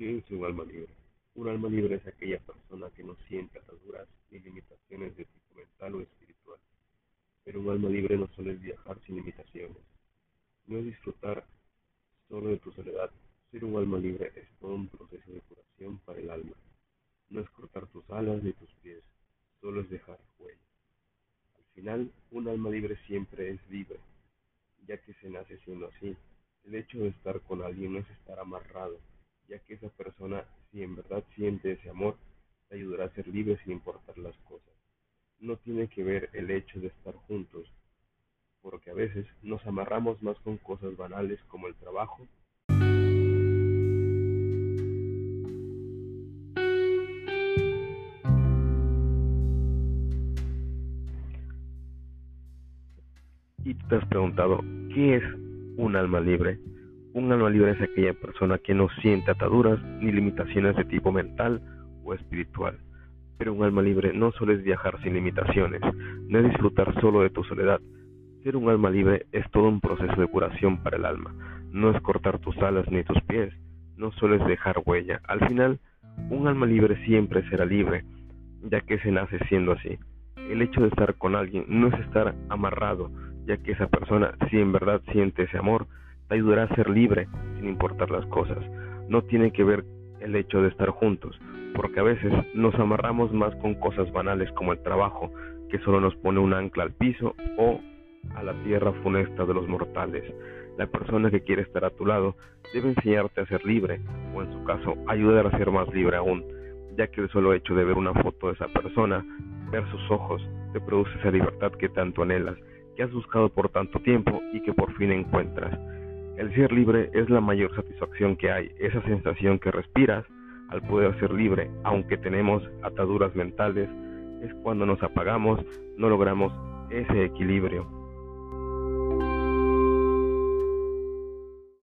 ¿Qué es un alma libre? Un alma libre es aquella persona que no siente ataduras ni limitaciones de tipo mental o espiritual. Pero un alma libre no suele viajar sin limitaciones. No es disfrutar solo de tu soledad. Ser un alma libre es todo un proceso de curación para el alma. No es cortar tus alas ni tus pies, solo es dejar huella. Al final, un alma libre siempre es libre, ya que se nace siendo así. El hecho de estar con alguien no es estar amarrado, ya que esa persona, si en verdad siente ese amor, te ayudará a ser libre sin importar las cosas. No tiene que ver el hecho de estar juntos, porque a veces nos amarramos más con cosas banales como el trabajo. Y te has preguntado, ¿qué es un alma libre? Un alma libre es aquella persona que no siente ataduras ni limitaciones de tipo mental o espiritual. Pero un alma libre no solo viajar sin limitaciones, no es disfrutar solo de tu soledad. Ser un alma libre es todo un proceso de curación para el alma. No es cortar tus alas ni tus pies, no solo es dejar huella. Al final, un alma libre siempre será libre, ya que se nace siendo así. El hecho de estar con alguien no es estar amarrado, ya que esa persona, si en verdad siente ese amor, ayudará a ser libre sin importar las cosas. No tiene que ver el hecho de estar juntos, porque a veces nos amarramos más con cosas banales como el trabajo, que solo nos pone un ancla al piso o a la tierra funesta de los mortales. La persona que quiere estar a tu lado debe enseñarte a ser libre, o en su caso, ayudar a ser más libre aún, ya que el solo hecho de ver una foto de esa persona, ver sus ojos, te produce esa libertad que tanto anhelas, que has buscado por tanto tiempo y que por fin encuentras. El ser libre es la mayor satisfacción que hay, esa sensación que respiras al poder ser libre, aunque tenemos ataduras mentales, es cuando nos apagamos, no logramos ese equilibrio.